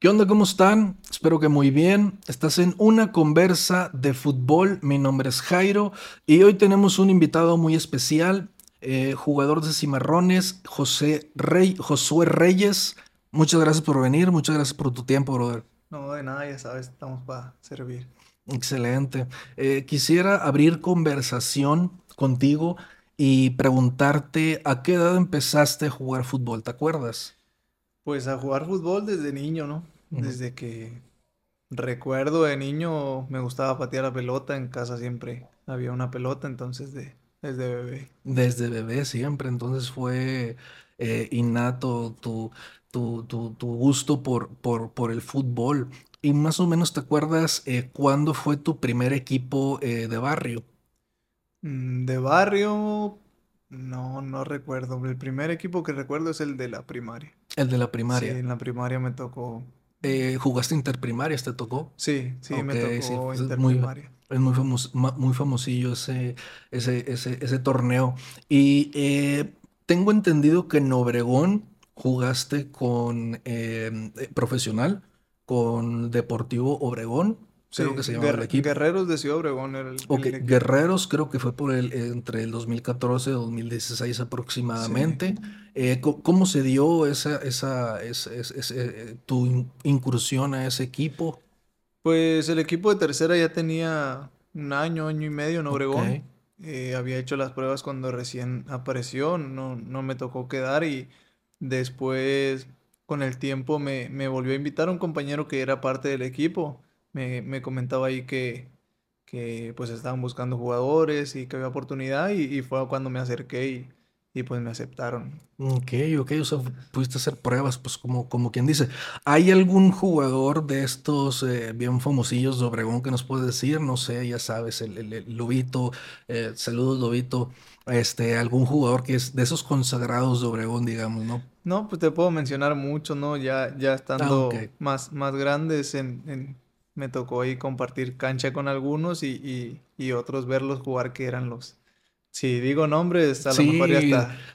¿Qué onda? ¿Cómo están? Espero que muy bien. Estás en una conversa de fútbol. Mi nombre es Jairo y hoy tenemos un invitado muy especial, eh, jugador de Cimarrones, José Rey, Josué Reyes. Muchas gracias por venir, muchas gracias por tu tiempo, brother. No, de nada, ya sabes, estamos para servir. Excelente. Eh, quisiera abrir conversación contigo y preguntarte a qué edad empezaste a jugar fútbol, ¿te acuerdas? Pues a jugar fútbol desde niño, ¿no? Desde que recuerdo de niño me gustaba patear la pelota, en casa siempre había una pelota, entonces de, desde bebé. Desde bebé siempre, entonces fue eh, innato tu, tu, tu, tu gusto por, por, por el fútbol. Y más o menos te acuerdas eh, cuándo fue tu primer equipo eh, de barrio. Mm, De barrio, no, no recuerdo. El primer equipo que recuerdo es el de la primaria. El de la Sí, primaria. en la primaria me tocó. Eh, ¿jugaste interprimarias? ¿Te tocó? Sí, sí, me sí, tocó interprimaria. es muy famos- ma- muy famosillo ese, ese, ese, ese torneo. Y eh, tengo entendido que en Obregón jugaste con eh, profesional, con Deportivo Obregón, creo Sí, que se llamaba el equipo. Guerreros de Ciudad Obregón era el, Ok, el equipo. Guerreros creo que fue por el, entre el 2014 y 2016 Sí. aproximadamente. Eh, ¿cómo se dio esa, esa, ese, eh, tu in- incursión a ese equipo? Pues el equipo de tercera ya tenía un año, año y medio en Obregón. Eh, había hecho las pruebas cuando recién apareció, no, no me tocó quedar y después con el tiempo me, me volvió a invitar un compañero que era parte del equipo. Me, me comentaba ahí que, que pues estaban buscando jugadores y que había oportunidad y, y fue cuando me acerqué y, y pues me aceptaron. ok, ok, o sea, pudiste hacer pruebas, pues como, como quien dice. ¿Hay algún jugador de estos eh, bien famosillos de Obregón que nos puede decir? No sé, ya sabes, el, el- el Lobito, eh, saludos Lobito, este, algún jugador que es de esos consagrados de Obregón, digamos, ¿no? No, pues te puedo mencionar mucho, ¿no? Ya, ya Ah, estando más, más grandes, en, en- me tocó ahí compartir cancha con algunos y, y, y otros verlos jugar que eran los... Si digo nombres, a lo mejor ya está.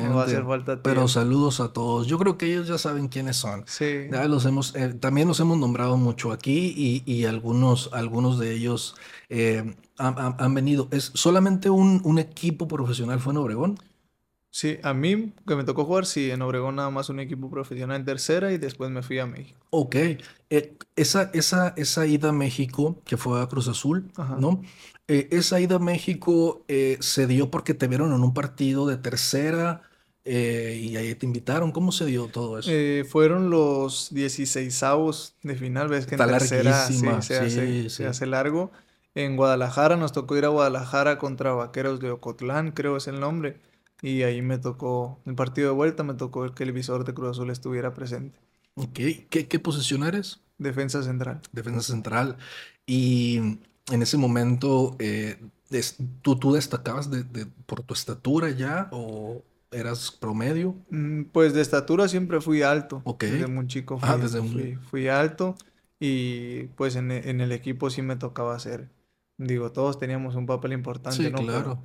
No va a exactamente. hacer falta Pero tiempo. saludos a todos. Yo creo que ellos ya saben quiénes son. Sí, Ya los hemos, eh, también los hemos nombrado mucho aquí y, y algunos, algunos de ellos eh, han, han- han venido. ¿Es solamente un, un equipo profesional fue en Obregón? Sí, a mí que me tocó jugar, sí, en Obregón nada más un equipo profesional en tercera y después me fui a México. Ok. Eh, esa, esa, esa ida a México, que fue a Cruz Azul, Ajá. ¿no? Eh, esa ida a México eh, se dio porque te vieron en un partido de tercera eh, y ahí te invitaron. ¿Cómo se dio todo eso? Eh, fueron los 16avos de final, ves que en Está tercera sí larguísima, se hace, sí, se hace largo. En Guadalajara nos tocó ir a Guadalajara contra Vaqueros de Ocotlán, creo es el nombre. Y ahí me tocó, el partido de vuelta me tocó que el visor de Cruz Azul estuviera presente. Ok. ¿Qué, qué posición eres? Defensa central. defensa central. Y en ese momento, eh, ¿tú, tú destacabas de, de- por tu estatura ya o eras promedio? Mm, Pues de estatura siempre fui alto. Ok. Desde muy chico Ah, fui, desde muy... fui, fui alto. Y pues en, en el equipo sí me tocaba hacer. Digo, todos teníamos un papel importante, Sí, claro. pero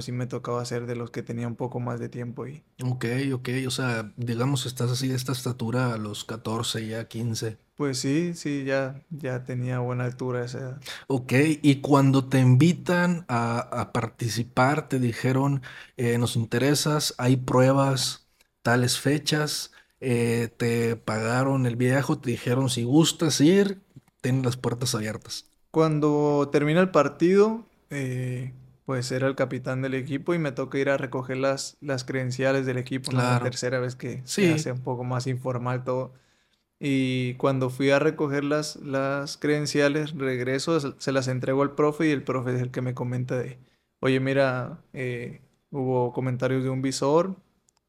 sí me tocaba ser de los que tenía un poco más de tiempo y Ok, ok. O sea, digamos, estás así de esta estatura a los 14, ya 15. Pues sí, sí, ya, ya tenía buena altura esa edad. Ok, y cuando te invitan a, a participar, te dijeron, eh, nos interesas, hay pruebas, tales fechas, eh, te pagaron el viaje, te dijeron, si gustas ir, ten las puertas abiertas. Cuando termina el partido, eh, pues era el capitán del equipo y me toca ir a recoger las, las credenciales del equipo, ¿no? La tercera vez que se hace un poco más informal todo. Y cuando fui a recoger las, las credenciales, regreso, se las entrego al profe y el profe es el que me comenta de, oye, mira, eh, hubo comentarios de un visor,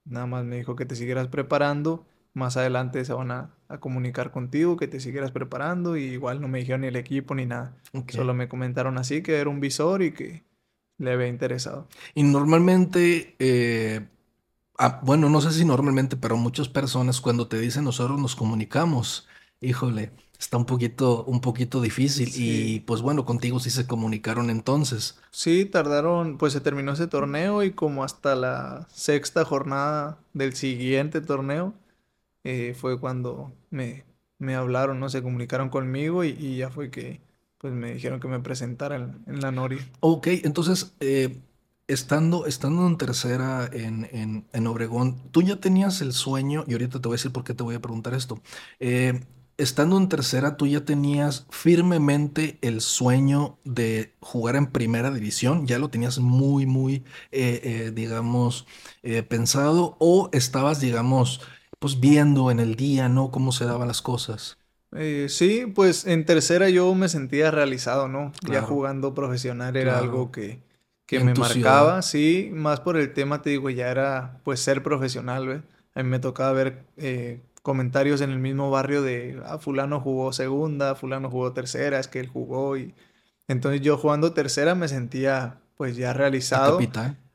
nada más me dijo que te siguieras preparando, más adelante se van a, a comunicar contigo, que te siguieras preparando, y igual no me dijeron ni el equipo ni nada, solo me comentaron así que era un visor y que le había interesado. Y normalmente, eh, ah, bueno, no sé si normalmente, pero muchas personas cuando te dicen nosotros nos comunicamos, híjole, está un poquito, un poquito difícil. Y pues bueno, contigo sí se comunicaron entonces. Sí, tardaron, pues se terminó ese torneo y como hasta la sexta jornada del siguiente torneo eh, fue cuando me, me hablaron, ¿no? Se comunicaron conmigo y, ya fue que pues me dijeron que me presentara en, la Nori. Ok, entonces, eh, estando, estando en tercera en, en, Obregón, tú ya tenías el sueño, y ahorita te voy a decir por qué te voy a preguntar esto. Eh, estando en tercera, tú ya tenías firmemente el sueño de jugar en primera división, ya lo tenías muy, muy, eh, digamos, pensado, o estabas, digamos, pues viendo en el día, ¿no? Cómo se daban las cosas. Eh, sí, pues en tercera yo me sentía realizado, ¿no? Ya jugando profesional era algo que, que me marcaba, sí, más por el tema, te digo, ya era pues ser profesional, ¿ves? A mí me tocaba ver eh, comentarios en el mismo barrio de, ah, fulano jugó segunda, fulano jugó tercera, es que él jugó y... Entonces yo jugando tercera me sentía pues ya realizado.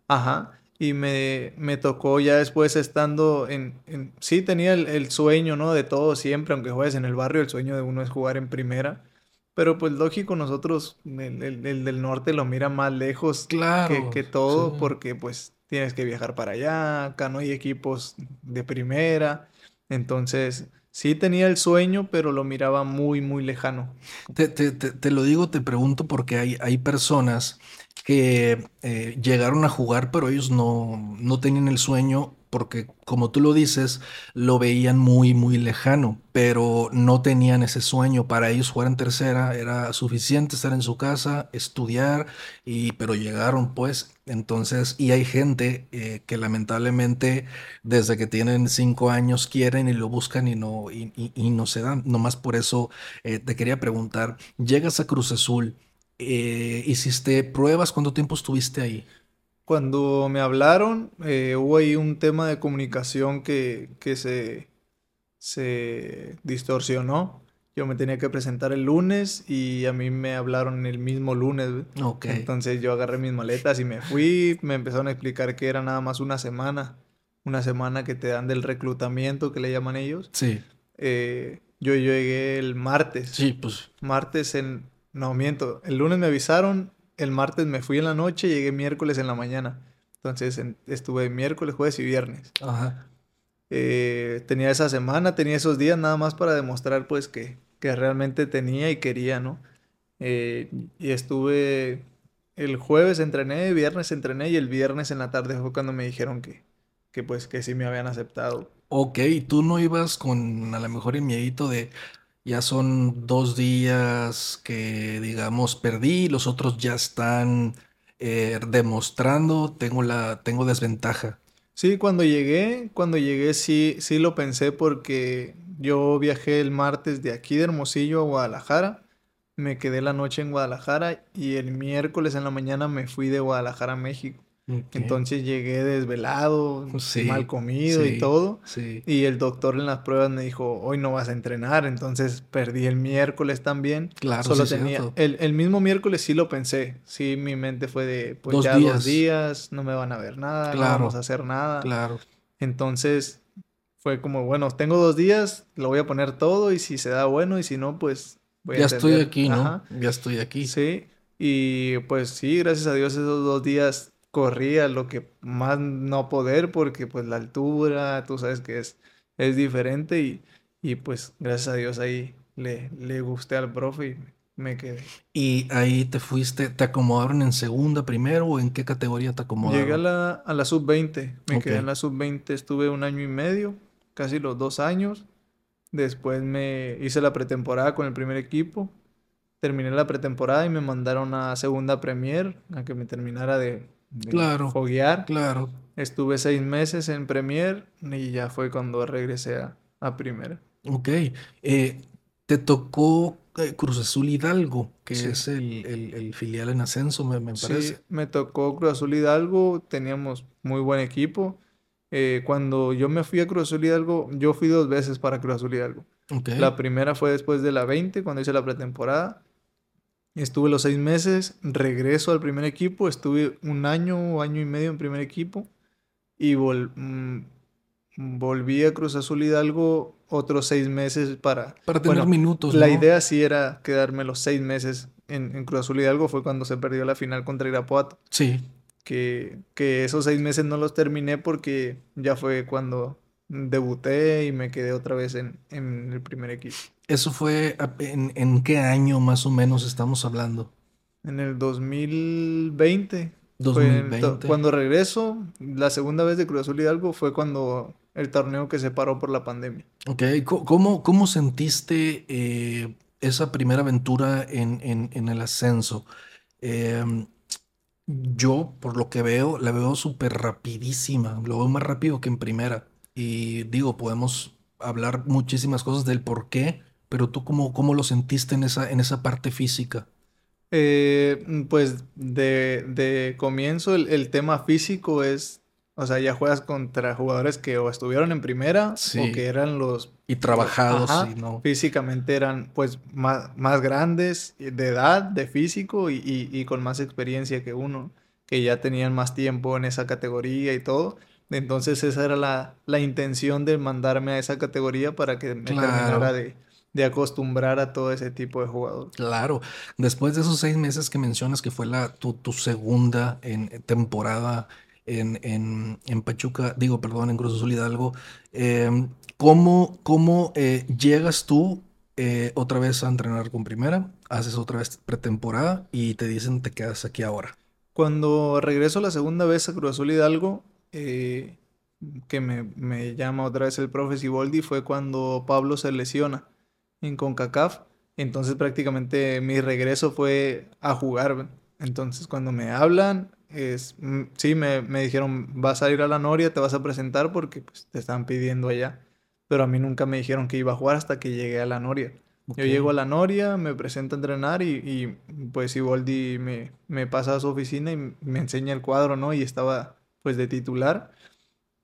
Ajá. Y me, me, tocó ya después estando en... en sí, tenía el, sueño, ¿no? De todo siempre, aunque juegues en el barrio, el sueño de uno es jugar en primera. Pero pues lógico, nosotros, el, el, del norte lo mira más lejos claro, que, todo, porque pues tienes que viajar para allá, acá no hay equipos de primera. Entonces, sí tenía el sueño, pero lo miraba muy, muy lejano. Te, te, te, te lo digo, te pregunto, porque hay, hay personas que eh, llegaron a jugar, pero ellos no, no tenían el sueño porque, como tú lo dices, lo veían muy, muy lejano, pero no tenían ese sueño. Para ellos jugar en tercera era suficiente estar en su casa, estudiar, y, pero llegaron pues. Entonces, y hay gente eh, que lamentablemente desde que tienen cinco años quieren y lo buscan y no, y, no se dan. Nomás por eso eh, te quería preguntar, llegas a Cruz Azul eh, hiciste pruebas, ¿cuánto tiempo estuviste ahí? Cuando me hablaron, eh, hubo ahí un tema de comunicación que, se, se distorsionó. Yo me tenía que presentar el lunes y a mí me hablaron el mismo lunes. Entonces yo agarré mis maletas y me fui. Me empezaron a explicar que era nada más una semana. Una semana que te dan del reclutamiento que le llaman ellos. Sí. Eh, yo llegué el martes. Sí, pues. Martes en, no, miento. El lunes me avisaron, el martes me fui en la noche, llegué miércoles en la mañana. Entonces estuve miércoles, jueves y viernes. Ajá. Eh, tenía esa semana, tenía esos días nada más para demostrar pues que, que realmente tenía y quería, ¿no? Eh, y estuve el jueves entrené, viernes entrené y el viernes en la tarde fue cuando me dijeron que, que pues que sí me habían aceptado. Ok, tú no ibas con a lo mejor el miedito de, ya son dos días que, digamos, perdí, los otros ya están eh, demostrando, tengo la, tengo desventaja. Sí, cuando llegué, cuando llegué sí, sí lo pensé porque yo viajé el martes de aquí de Hermosillo a Guadalajara, me quedé la noche en Guadalajara y el miércoles en la mañana me fui de Guadalajara a México. Entonces llegué desvelado, mal comido y todo. Y el doctor en las pruebas me dijo, hoy no vas a entrenar. Entonces perdí el miércoles también. Claro, Solo tenía... El, mismo miércoles sí lo pensé. Sí, mi mente fue de, pues ya dos días, no me van a ver nada, no vamos a hacer nada. Claro. Entonces fue como, bueno, tengo dos días, lo voy a poner todo y si se da bueno y si no, pues voy ya estoy aquí, ¿no? Ya estoy aquí. Sí. Y pues sí, gracias a Dios esos dos días corría lo que más no poder porque pues la altura, tú sabes que es, es diferente y, y pues gracias a Dios ahí le, le gusté al profe y me quedé. ¿Y ahí te fuiste, te acomodaron en segunda primero o en qué categoría te acomodaron? Llegué a la, a la sub-20, me quedé en la sub-20, estuve un año y medio, casi los dos años. Después me hice la pretemporada con el primer equipo. Terminé la pretemporada y me mandaron a segunda premier, a que me terminara de, claro, foguear. Claro. Estuve seis meses en Premier y ya fue cuando regresé a, a Primera. Ok. Eh, te tocó eh, Cruz Azul Hidalgo, que es el, el, filial en ascenso, me, me parece. Sí, me tocó Cruz Azul Hidalgo, teníamos muy buen equipo. Eh, cuando yo me fui a Cruz Azul Hidalgo, yo fui dos veces para Cruz Azul Hidalgo. Okay. La primera fue después de la 20, cuando hice la pretemporada. Estuve los seis meses, regreso al primer equipo, estuve un año o año y medio en primer equipo y mm, volví a Cruz Azul Hidalgo otros seis meses para... Para tener minutos. La idea sí era quedarme los seis meses en, Cruz Azul Hidalgo, fue cuando se perdió la final contra Irapuato. Sí. Que, que esos seis meses no los terminé porque ya fue cuando debuté y me quedé otra vez en, en el primer equipo. ¿Eso fue en, en, qué año más o menos estamos hablando? En el 2020. 2020. cuando regreso, la segunda vez de Cruz Azul Hidalgo fue cuando el torneo que se paró por la pandemia. Ok, ¿cómo, cómo sentiste eh, esa primera aventura en, en, en el ascenso? Eh, yo, por lo que veo, la veo súper rapidísima. Lo veo más rápido que en primera. Y digo, podemos hablar muchísimas cosas del por qué, pero tú cómo, cómo lo sentiste en esa, en esa parte física. Eh, pues de, de comienzo el, el, tema físico es, o sea, ya juegas contra jugadores que o estuvieron en primera o que eran los... Y trabajados, ¿no? Físicamente eran pues más, más grandes de edad, de físico y, y, y con más experiencia que uno, que ya tenían más tiempo en esa categoría y todo. Entonces esa era la, la intención de mandarme a esa categoría para que me claro. terminara de, de, acostumbrar a todo ese tipo de jugadores. Claro, después de esos seis meses que mencionas que fue la, tu, tu segunda en, temporada en, en, en, Pachuca, digo, perdón, en Cruz Azul Hidalgo, eh, ¿cómo, cómo eh, llegas tú eh, otra vez a entrenar con primera? Haces otra vez pretemporada y te dicen te quedas aquí ahora. Cuando regreso la segunda vez a Cruz Azul Hidalgo, eh, que me, me, llama otra vez el profe Siboldi fue cuando Pablo se lesiona en CONCACAF. Entonces prácticamente mi regreso fue a jugar. Entonces cuando me hablan, es, mm, sí, me, me, dijeron, vas a ir a la Noria, te vas a presentar porque pues, te están pidiendo allá. Pero a mí nunca me dijeron que iba a jugar hasta que llegué a la Noria. Okay. Yo llego a la Noria, me presento a entrenar y, y pues Siboldi me, me pasa a su oficina y me enseña el cuadro, ¿no? Y estaba pues de titular.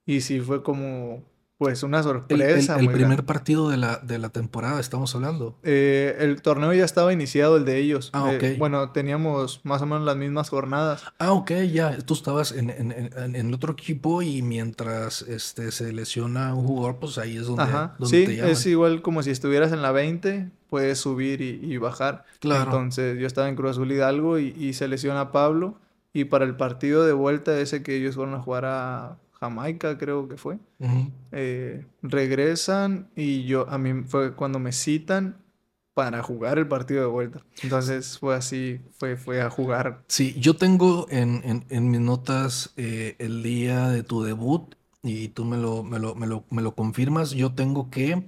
Y sí fue como pues una sorpresa. El, el, el primer grande. partido de la, de la temporada, estamos hablando. Eh, el torneo ya estaba iniciado, el de ellos. Ah, ok. Eh, bueno, teníamos más o menos las mismas jornadas. Ah, ok, ya. Tú estabas en, en, en, en otro equipo y mientras este, se lesiona un jugador, pues ahí es donde, Ajá. donde sí, te llaman. es igual como si estuvieras en la 20, puedes subir y, y bajar. Claro. Entonces yo estaba en Cruz Azul Hidalgo y, y se lesiona Pablo. Y para el partido de vuelta, ese que ellos fueron a jugar a Jamaica, creo que fue, Uh -huh. eh, regresan y yo, a mí fue cuando me citan para jugar el partido de vuelta. Entonces fue así, fue, fue a jugar. Sí, yo tengo en, en, en mis notas eh, el día de tu debut y tú me lo, me lo, me lo, me lo confirmas. Yo tengo que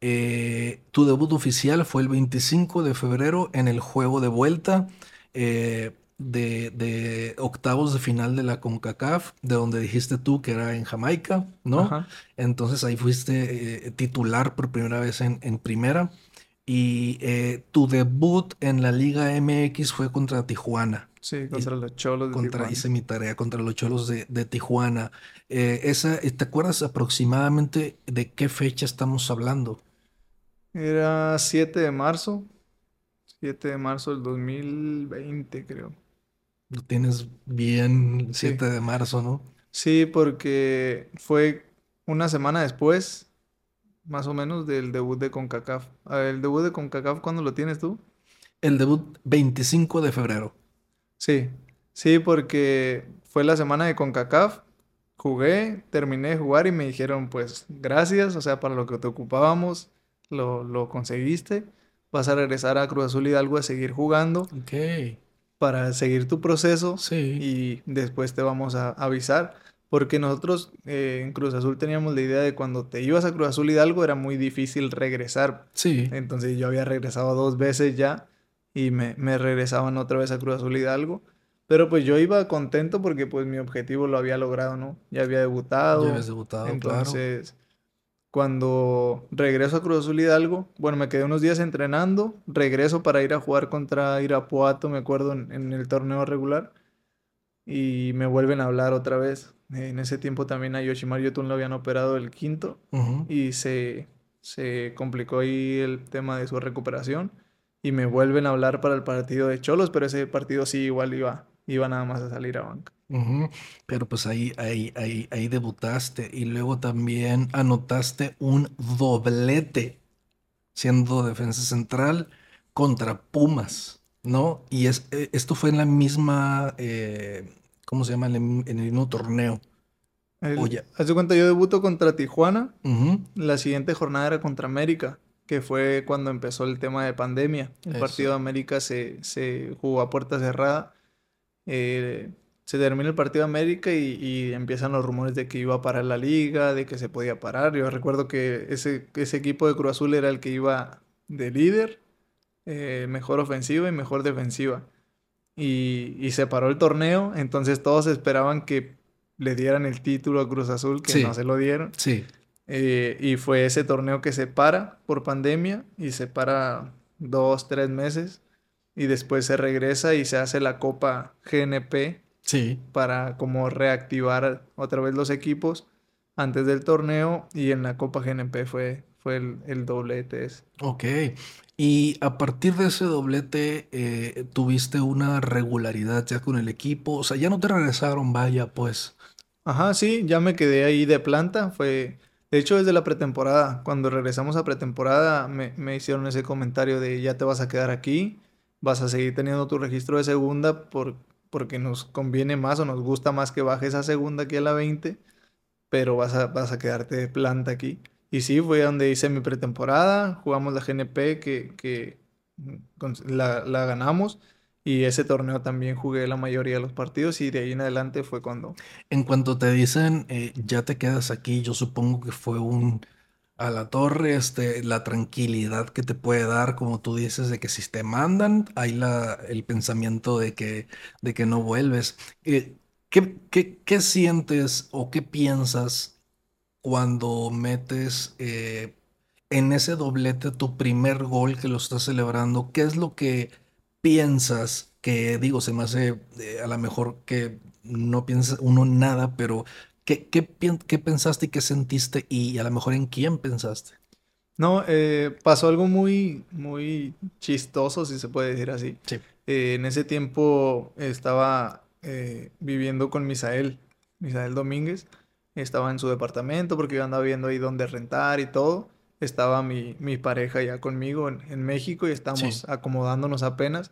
eh, tu debut oficial fue el 25 de febrero en el juego de vuelta. Eh, de, de, octavos de final de la CONCACAF, de donde dijiste tú que era en Jamaica, ¿no? Ajá. Entonces ahí fuiste eh, titular por primera vez en, en primera. Y eh, tu debut en la Liga MX fue contra Tijuana. Sí, contra y, los Cholos de contra, Tijuana. Hice mi tarea contra los Cholos de, de Tijuana. Eh, esa, ¿Te acuerdas aproximadamente de qué fecha estamos hablando? Era 7 de marzo. 7 de marzo del 2020, creo. Lo tienes bien 7 sí. de marzo, ¿no? Sí, porque fue una semana después, más o menos, del debut de CONCACAF. ¿El debut de CONCACAF cuándo lo tienes tú? El debut 25 de febrero. Sí, sí, porque fue la semana de CONCACAF. Jugué, terminé de jugar y me dijeron, pues, gracias, o sea, para lo que te ocupábamos, lo, lo conseguiste. Vas a regresar a Cruz Azul Hidalgo a seguir jugando. Ok para seguir tu proceso sí. y después te vamos a avisar. Porque nosotros eh, en Cruz Azul teníamos la idea de cuando te ibas a Cruz Azul Hidalgo era muy difícil regresar. Sí. Entonces yo había regresado dos veces ya y me, me regresaban otra vez a Cruz Azul Hidalgo. Pero pues yo iba contento porque pues mi objetivo lo había logrado, ¿no? Ya había debutado. Ya habías debutado, Entonces, claro. Cuando regreso a Cruz Azul Hidalgo, bueno, me quedé unos días entrenando, regreso para ir a jugar contra Irapuato, me acuerdo, en, en el torneo regular, y me vuelven a hablar otra vez. En ese tiempo también a Yoshimar Yotun lo habían operado el quinto uh -huh. y se, se complicó ahí el tema de su recuperación y me vuelven a hablar para el partido de Cholos, pero ese partido sí igual iba, iba nada más a salir a banca. Pero pues ahí, ahí, ahí, ahí debutaste y luego también anotaste un doblete siendo defensa central contra Pumas, ¿no? Y es, esto fue en la misma, eh, ¿cómo se llama? En el, en el mismo torneo. El, Oye. Haz de cuenta, yo debuto contra Tijuana. Ujú. La siguiente jornada era contra América, que fue cuando empezó el tema de pandemia. El Eso. partido de América se, se jugó a puerta cerrada. Eh, se termina el partido de América y, y empiezan los rumores de que iba a parar la liga, de que se podía parar. Yo recuerdo que ese, ese equipo de Cruz Azul era el que iba de líder, eh, mejor ofensiva y mejor defensiva. Y, y se paró el torneo, entonces todos esperaban que le dieran el título a Cruz Azul, que Sí. no se lo dieron. Sí. Eh, y fue ese torneo que se para por pandemia y se para dos, tres meses y después se regresa y se hace la Copa GNP Sí. para como reactivar otra vez los equipos antes del torneo y en la Copa GNP fue, fue el, el doblete ese. Ok. Y a partir de ese doblete, eh, tuviste una regularidad ya con el equipo. O sea, ya no te regresaron, vaya, pues. Ajá, sí, ya me quedé ahí de planta. Fue, de hecho, desde la pretemporada. Cuando regresamos a pretemporada, me, me hicieron ese comentario de ya te vas a quedar aquí, vas a seguir teniendo tu registro de segunda por, porque nos conviene más o nos gusta más que bajes a segunda que a la 20, pero vas a, vas a quedarte de planta aquí. Y sí, fue donde hice mi pretemporada, jugamos la GNP que, que mm, la, la ganamos. Y ese torneo también jugué la mayoría de los partidos y de ahí en adelante fue cuando En cuanto te dicen, eh, ya te quedas aquí, yo supongo que fue un a la torre, este, la tranquilidad que te puede dar, como tú dices, de que si te mandan, hay la, el pensamiento de que, de que no vuelves. Eh, ¿qué, qué- qué sientes o qué piensas cuando metes eh, en ese doblete tu primer gol que lo estás celebrando? ¿Qué es lo que piensas? Que digo, se me hace eh, a lo mejor que no piensa uno nada, pero ¿qué, qué, qué pensaste y qué sentiste? Y a lo mejor en quién pensaste. No, eh, pasó algo muy, muy chistoso, si se puede decir así. Sí. Eh, en ese tiempo estaba eh, viviendo con Misael, Misael Domínguez. Estaba en su departamento porque yo andaba viendo ahí dónde rentar y todo. Estaba mi, mi pareja ya conmigo en, en México y estábamos Sí. acomodándonos apenas.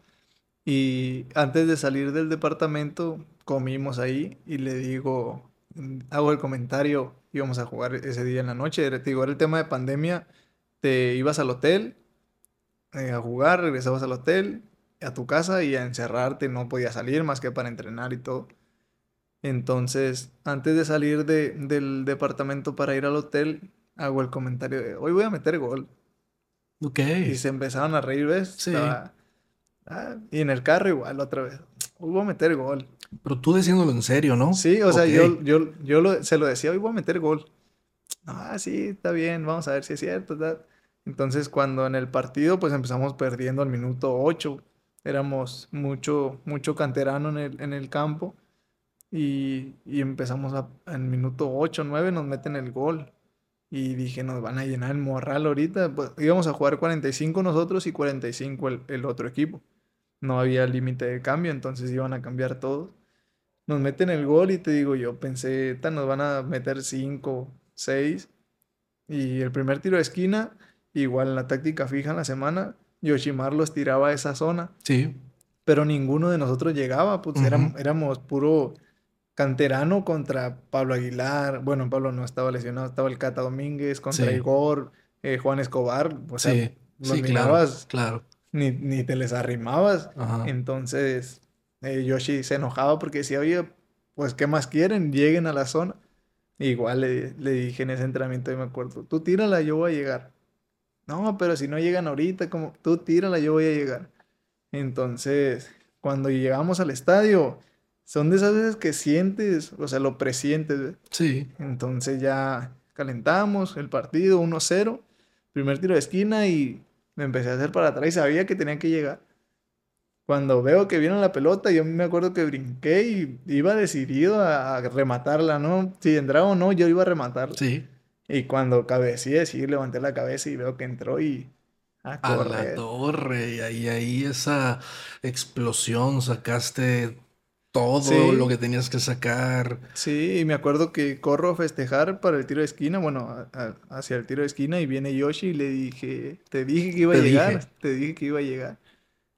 Y antes de salir del departamento, comimos ahí y le digo, hago el comentario, íbamos a jugar ese día en la noche. Era- Te digo, era el tema de pandemia te ibas al hotel eh, a jugar, regresabas al hotel, a tu casa y a encerrarte, no podías salir más que para entrenar y todo. Entonces, antes de salir de- del departamento para ir al hotel, hago el comentario de, hoy voy a meter gol. Ok. Y se empezaron a reír, ¿ves? Sí. Estaba- ah, y en el carro igual otra vez, hoy voy a meter gol. Pero tú diciéndolo en serio, ¿no? Sí, o sea, yo, yo, yo lo- se lo decía, hoy voy a meter gol. Ah, sí, está bien, vamos a ver si es cierto. tal. Entonces, cuando en el partido, pues empezamos perdiendo al minuto 8. Éramos mucho, mucho canterano en el, en el campo. Y, y empezamos a, en minuto 8, 9 nos meten el gol. Y dije, nos van a llenar el morral ahorita. Pues íbamos a jugar 45 nosotros y 45 el, el otro equipo. No había límite de cambio, entonces iban a cambiar todos. Nos meten el gol y te digo, yo pensé, "Ta, nos van a meter 5, 6. Y el primer tiro de esquina, igual en la táctica fija en la semana, Yoshimar los tiraba a esa zona, Sí. pero ninguno de nosotros llegaba, pues éramos puro canterano contra Pablo Aguilar. Bueno, Pablo no estaba lesionado, estaba el Cata Domínguez contra Sí. Igor, eh, Juan Escobar. O sea, Sí. los Sí, Claro. Ni, ni te les arrimabas. Ajá. Entonces, eh, Yoshi se enojaba porque decía, oye, pues, ¿qué más quieren? Lleguen a la zona. Igual le, le dije en ese entrenamiento, y me acuerdo, tú tírala, yo voy a llegar. No, pero si no llegan ahorita, como tú tírala, yo voy a llegar. Entonces, cuando llegamos al estadio, son de esas veces que sientes, o sea, lo presientes. Sí. Entonces ya calentamos el partido 1-0, primer tiro de esquina y me empecé a hacer para atrás y sabía que tenía que llegar. Cuando veo que viene la pelota, yo me acuerdo que brinqué y iba decidido a, rematarla, ¿no? Si entraba o no, yo iba a rematar. Sí. Y cuando cabeceé, sí, levanté la cabeza y veo que entró y a A la torre. Y ahí, ahí esa explosión, sacaste todo Sí. lo que tenías que sacar. Sí, y me acuerdo que corro a festejar para el tiro de esquina, bueno, a- a- hacia el tiro de esquina y viene Yoshi y le dije, te dije que iba a llegar, dije. te dije que iba a llegar.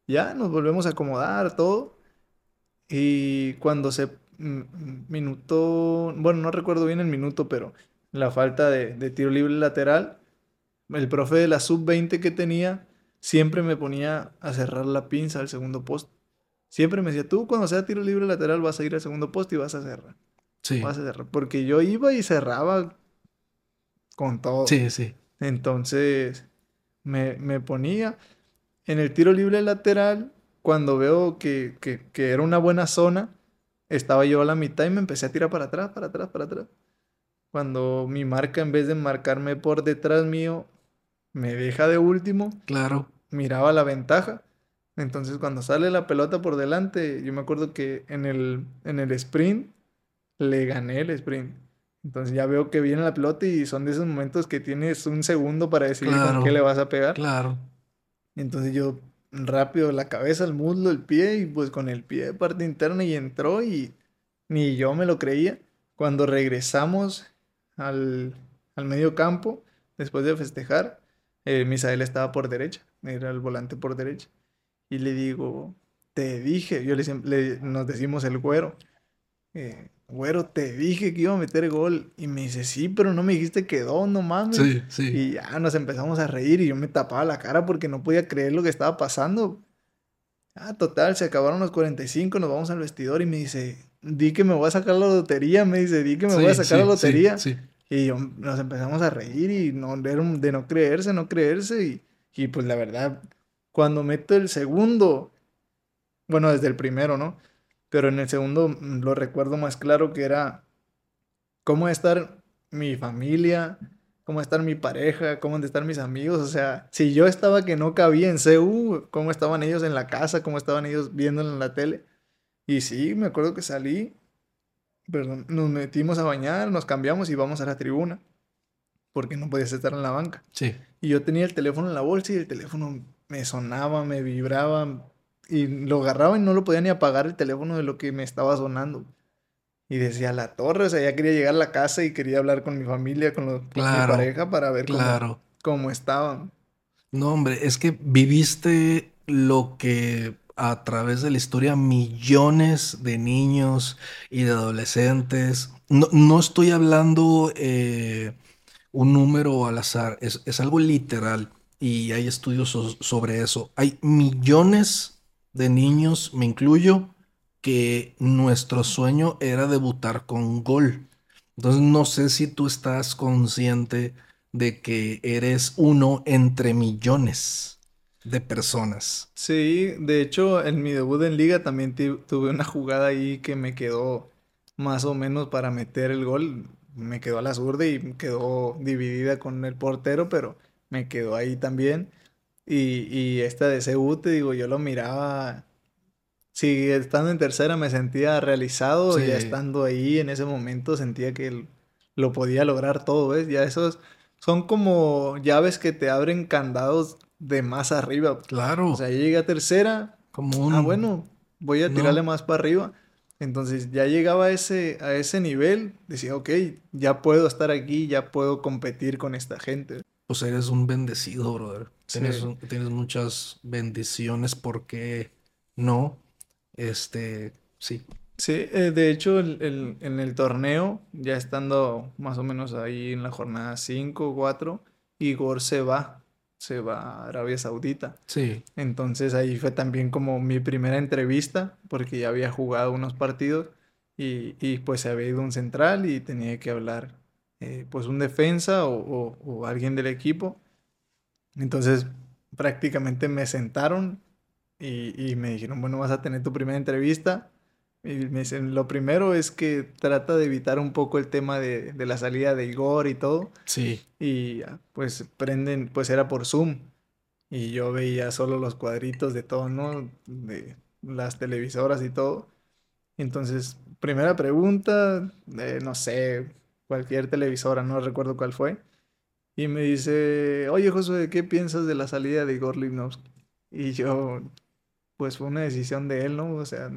Ya nos volvemos a acomodar todo y cuando se, minuto, bueno, no recuerdo bien el minuto, pero la falta de, de tiro libre lateral, el profe de la sub-20 que tenía siempre me ponía a cerrar la pinza al segundo poste. Siempre me decía, tú cuando sea tiro libre lateral vas a ir al segundo poste y vas a cerrar. Sí. Vas a cerrar. Porque yo iba y cerraba con todo. Sí, sí. Entonces me, me ponía en el tiro libre lateral, cuando veo que, que, que era una buena zona, estaba yo a la mitad y me empecé a tirar para atrás, para atrás, para atrás. Cuando mi marca, en vez de marcarme por detrás mío, me deja de último. Claro. Miraba la ventaja. Entonces, cuando sale la pelota por delante, yo me acuerdo que en el, en el sprint le gané el sprint. Entonces ya veo que viene la pelota y son de esos momentos que tienes un segundo para decidir con qué le vas a pegar. Claro. Entonces yo rápido la cabeza, el muslo, el pie y pues con el pie de parte interna y entró y ni yo me lo creía. Cuando regresamos al, al medio campo, después de festejar, eh, Misael estaba por derecha, era el volante por derecha. Y le digo, te dije, yo le, nos decimos el güero, eh, güero, te dije que iba a meter gol. Y me dice, sí, pero no me dijiste que quedó, no mames. Sí, sí. Y ya nos empezamos a reír y yo me tapaba la cara porque no podía creer lo que estaba pasando. Ah, total, se acabaron los 45, nos vamos al vestidor y me dice, di que me voy a sacar la lotería, me dice, di que me voy a sacar la lotería. Sí, y yo, nos empezamos a reír y no, de no creerse, no creerse. Y, y pues la verdad, cuando meto el segundo, bueno, desde el primero, ¿no? Pero en el segundo mm, lo recuerdo más claro que era cómo estar mi familia, cómo estar mi pareja, cómo estar mis amigos. O sea, si yo estaba que no cabía en CU, cómo estaban ellos en la casa, cómo estaban ellos viendo en la tele. Y sí, me acuerdo que salí, perdón, nos metimos a bañar, nos cambiamos y vamos a la tribuna. Porque no podías estar en la banca. Sí. Y yo tenía el teléfono en la bolsa y el teléfono me sonaba, me vibraba, y lo agarraba y no lo podía ni apagar el teléfono de lo que me estaba sonando. Y decía, la torre, o sea, ya quería llegar a la casa y quería hablar con mi familia, con, mi pareja para ver cómo, cómo estaban. No, hombre, es que viviste lo que a través de la historia millones de niños y de adolescentes. No, no estoy hablando eh, un número al azar, es, es, algo literal y hay estudios sobre eso. Hay millones de niños, me incluyo, que nuestro sueño era debutar con gol. Entonces no sé si tú estás consciente de que eres uno entre millones de personas. Sí, de hecho en mi debut en liga también tuve una jugada ahí que me quedó más o menos para meter el gol. Me quedó a la zurda y quedó dividida con el portero, pero me quedó ahí también. Y, y esta de CU, te digo, yo lo miraba. Si estando en tercera me sentía realizado, ya estando ahí en ese momento sentía que lo podía lograr todo, ¿ves? Ya esos son como llaves que te abren candados de más arriba. Claro. O sea, llegué a tercera. Como un... Ah, bueno, voy a tirarle más para arriba. Entonces ya llegaba a ese, a ese nivel, decía, ok, ya puedo estar aquí, ya puedo competir con esta gente. Pues eres un bendecido, brother. Tienes, tienes muchas bendiciones, porque no? Este, sí. Sí, eh, de hecho, el, en el torneo, ya estando más o menos ahí en la jornada 5 o 4, Igor se va, se va a Arabia Saudita. Sí. Entonces ahí fue también como mi primera entrevista, porque ya había jugado unos partidos y, y pues se había ido un central y tenía que hablar eh, pues un defensa o, alguien del equipo. Entonces prácticamente me sentaron y, me dijeron, bueno, vas a tener tu primera entrevista. Y me dicen, lo primero es que trata de evitar un poco el tema de, la salida de Igor y todo. Sí. Y pues prenden, pues era por Zoom. Y yo veía solo los cuadritos de todo, ¿no? De las televisoras y todo. Entonces, primera pregunta, no sé, cualquier televisora, no recuerdo cuál fue. Y me dice, oye Josué, ¿qué piensas de la salida de Igor Limnovsky? Y yo, pues fue una decisión de él, ¿no? O sea,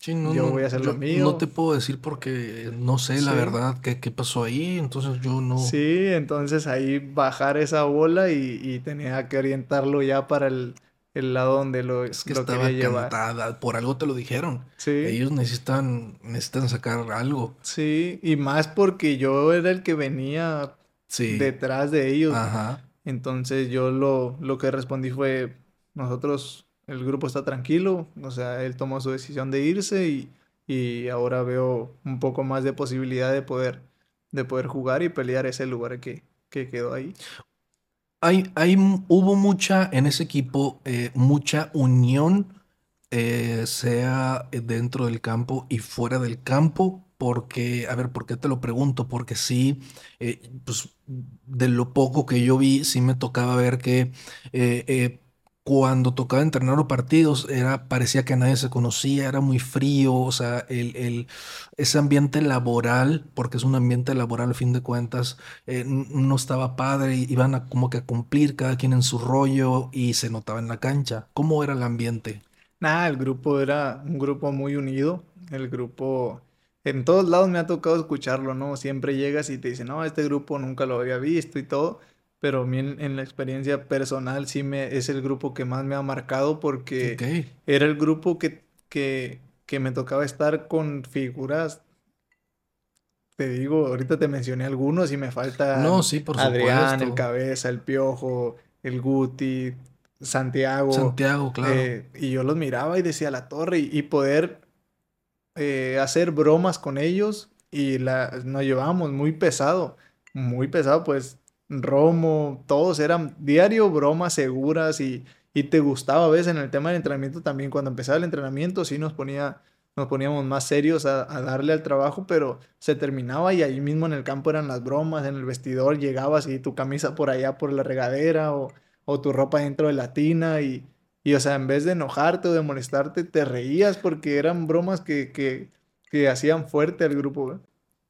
yo voy a hacer lo mío. No te puedo decir porque no sé la verdad qué, qué, pasó ahí, entonces yo no... Sí, entonces ahí bajar esa bola y, y tenía que orientarlo ya para el, el lado donde lo, es que lo estaba cantada, por algo te lo dijeron. Sí. Ellos necesitan, necesitan sacar algo. Sí, y más porque yo era el que venía Sí. detrás de ellos. Ajá. Entonces yo lo, lo que respondí fue, nosotros, el grupo está tranquilo, o sea, él tomó su decisión de irse y, y ahora veo un poco más de posibilidad de poder, de poder jugar y pelear ese lugar que, que quedó ahí. Hay, hay, hubo mucha, en ese equipo, eh, mucha unión, eh, sea dentro del campo y fuera del campo, porque, a ver, ¿por qué te lo pregunto? Porque sí, eh, pues de lo poco que yo vi, sí me tocaba ver que cuando tocaba entrenar o partidos, era, parecía que nadie se conocía, era muy frío, o sea, el, el- ese ambiente laboral, porque es un ambiente laboral a fin de cuentas, eh, no estaba padre, iban a como que a cumplir cada quien en su rollo y se notaba en la cancha. ¿Cómo era el ambiente? Nada, el grupo era un grupo muy unido, el grupo, en todos lados me ha tocado escucharlo, ¿no? Siempre llegas y te dicen, no, este grupo nunca lo había visto y todo, pero a mí en, en la experiencia personal sí me, es el grupo que más me ha marcado porque era el grupo que, que, que me tocaba estar con figuras, te digo, ahorita te mencioné algunos y me no, faltan sí, por Adrián, el. Cabeza, el Piojo, el Guti, Santiago. Santiago, claro. Eh, y yo los miraba y decía la torre y, y poder eh, hacer bromas con ellos y la, nos llevábamos muy pesado, muy pesado, pues Romo, todos eran diario bromas seguras y, y te gustaba a veces en el tema del entrenamiento también, cuando empezaba el entrenamiento sí nos ponía, nos poníamos más serios a, a darle al trabajo, pero se terminaba y ahí mismo en el campo eran las bromas, en el vestidor llegabas y tu camisa por allá por la regadera o, o tu ropa dentro de la tina y, y, o sea, en vez de enojarte o de molestarte, te reías porque eran bromas que, que, que hacían fuerte al grupo.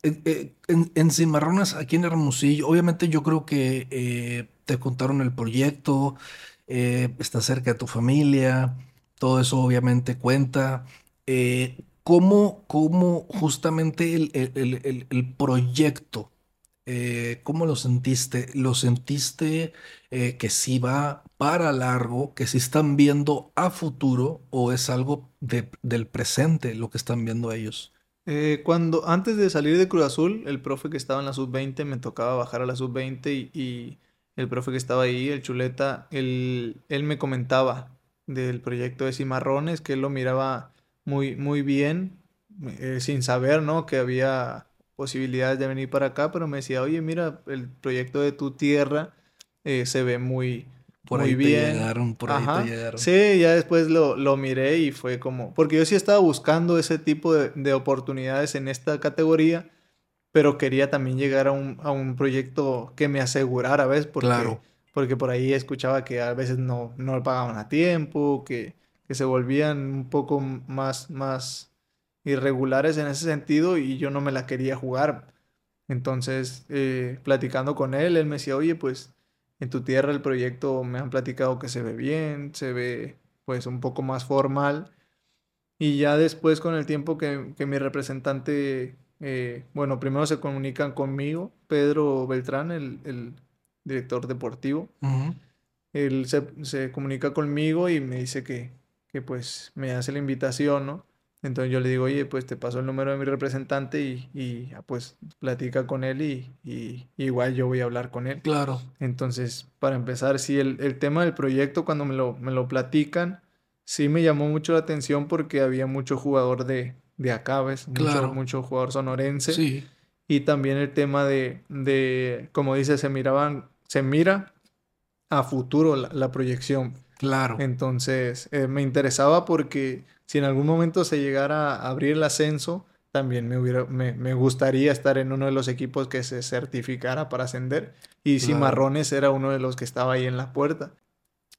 Eh, En, en Cimarronas, aquí en Hermosillo, obviamente yo creo que eh, te contaron el proyecto, eh, estás cerca de tu familia, todo eso obviamente cuenta. Eh, ¿cómo, cómo justamente el, el- el- proyecto, cómo lo sentiste? ¿Lo sentiste que sí va para largo, que sí están viendo a futuro o es algo de- del presente lo que están viendo ellos? Eh, cuando, antes de salir de Cruz Azul, el profe que estaba en la sub-20 me tocaba bajar a la sub-20 y, y el profe que estaba ahí, el Chuleta, él, me comentaba del proyecto de Cimarrones, que él lo miraba muy, muy bien, eh, sin saber, ¿no? Que había posibilidades de venir para acá, pero me decía, oye, mira, el proyecto de tu tierra eh, se ve muy, Por muy ahí te bien. llegaron, por ahí Ajá. te llegaron. Sí, ya después lo, lo miré y fue como, porque yo sí estaba buscando ese tipo de, de oportunidades en esta categoría, pero quería también llegar a un, a un proyecto que me asegurara, ¿ves? Porque, Claro. porque por ahí escuchaba que a veces no, no pagaban a tiempo, que, que se volvían un poco más, más irregulares en ese sentido y yo no me la quería jugar. Entonces, eh, platicando con él, él me decía, oye, pues en tu tierra el proyecto me han platicado que se ve bien, se ve pues un poco más formal. Y ya después con el tiempo que, que mi representante, eh, bueno, primero se comunican conmigo, Pedro Beltrán, el, el director deportivo, él se, se comunica conmigo y me dice que, que pues me hace la invitación, ¿no? Entonces yo le digo, oye, pues te paso el número de mi representante y, y pues platica con él y, y igual yo voy a hablar con él. Claro. Entonces, para empezar, sí, el, el tema del proyecto, cuando me lo, me lo platican, sí me llamó mucho la atención porque había mucho jugador de, de acá, ¿ves? Mucho, Claro. mucho jugador sonorense. Sí. Y también el tema de, de, como dice, se miraban, se mira a futuro la, la proyección. Claro. Entonces, eh, me interesaba porque si en algún momento se llegara a abrir el ascenso, también me hubiera, me, me gustaría estar en uno de los equipos que se certificara para ascender. Y Claro. Cimarrones era uno de los que estaba ahí en la puerta.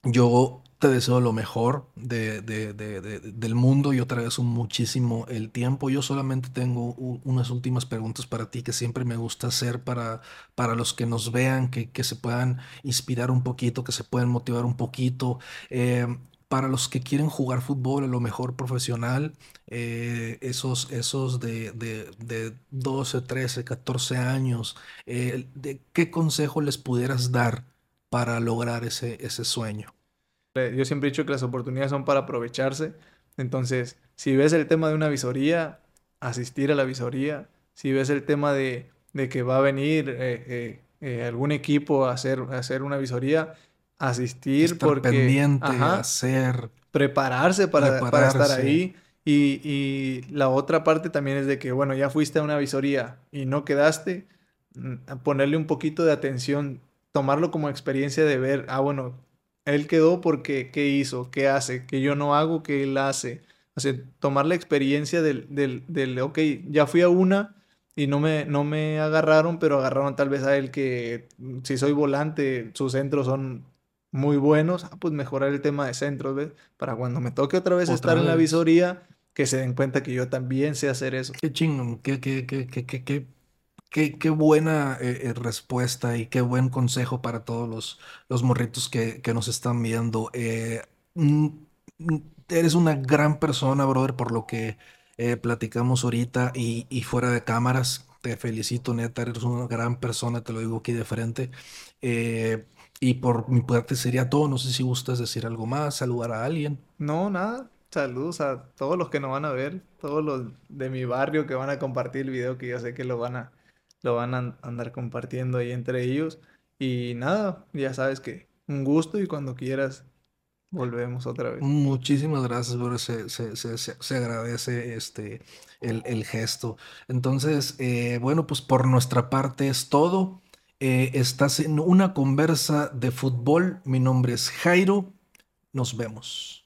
Yo te deseo lo mejor de, de- de- de- del mundo. Yo te agradezco muchísimo el tiempo. Yo solamente tengo unas últimas preguntas para ti que siempre me gusta hacer para, para los que nos vean, que, que se puedan inspirar un poquito, que se puedan motivar un poquito. Eh, para los que quieren jugar fútbol a lo mejor profesional, eh, esos, esos de, de, de 12, 13, 14 años, eh, ¿de qué consejo les pudieras dar para lograr ese, ese sueño? Yo siempre he dicho que las oportunidades son para aprovecharse. Entonces, si ves el tema de una visoría, asistir a la visoría. Si ves el tema de, que va a venir eh, eh, eh, algún equipo a hacer, hacer una visoría, asistir estar porque... pendiente, hacer... Prepararse para, para estar ahí. Y, y, la otra parte también es de que, bueno, ya fuiste a una visoría y no quedaste, mm, ponerle un poquito de atención, tomarlo como experiencia de ver, ah, bueno, él quedó porque, ¿qué hizo? ¿Qué hace? Que yo no hago, que él hace. O sea, tomar la experiencia del, del, del, ok, ya fui a una y no me, no me agarraron, pero agarraron tal vez a él que mm, si soy volante, sus centros son muy buenos, ah, pues mejorar el tema de centros, ¿ves? Para cuando me toque otra vez estar en la visoría, que se den cuenta que yo también sé hacer eso. Qué chingón, qué, qué, qué, qué, qué, qué, qué buena eh, eh, respuesta y qué buen consejo para todos los, los morritos que, que nos están viendo. Eh, mm, mm, eres una gran persona, brother, por lo que platicamos ahorita y, y, fuera de cámaras. Te felicito, neta, eres una gran persona, te lo digo aquí de frente. y por mi parte sería todo. No sé si gustas decir algo más, saludar a alguien. No, nada. Saludos a todos los que nos van a ver, todos los de mi barrio que van a compartir el video, que yo sé que lo van a, lo van a andar compartiendo ahí entre ellos. Y nada, ya sabes que un gusto y cuando quieras volvemos otra vez. Muchísimas gracias, bro. Se, se, se, se agradece este, el, el, gesto. Entonces, eh, bueno, pues por nuestra parte es todo. Eh, estás en una conversa de fútbol. Mi nombre es Jairo. Nos vemos.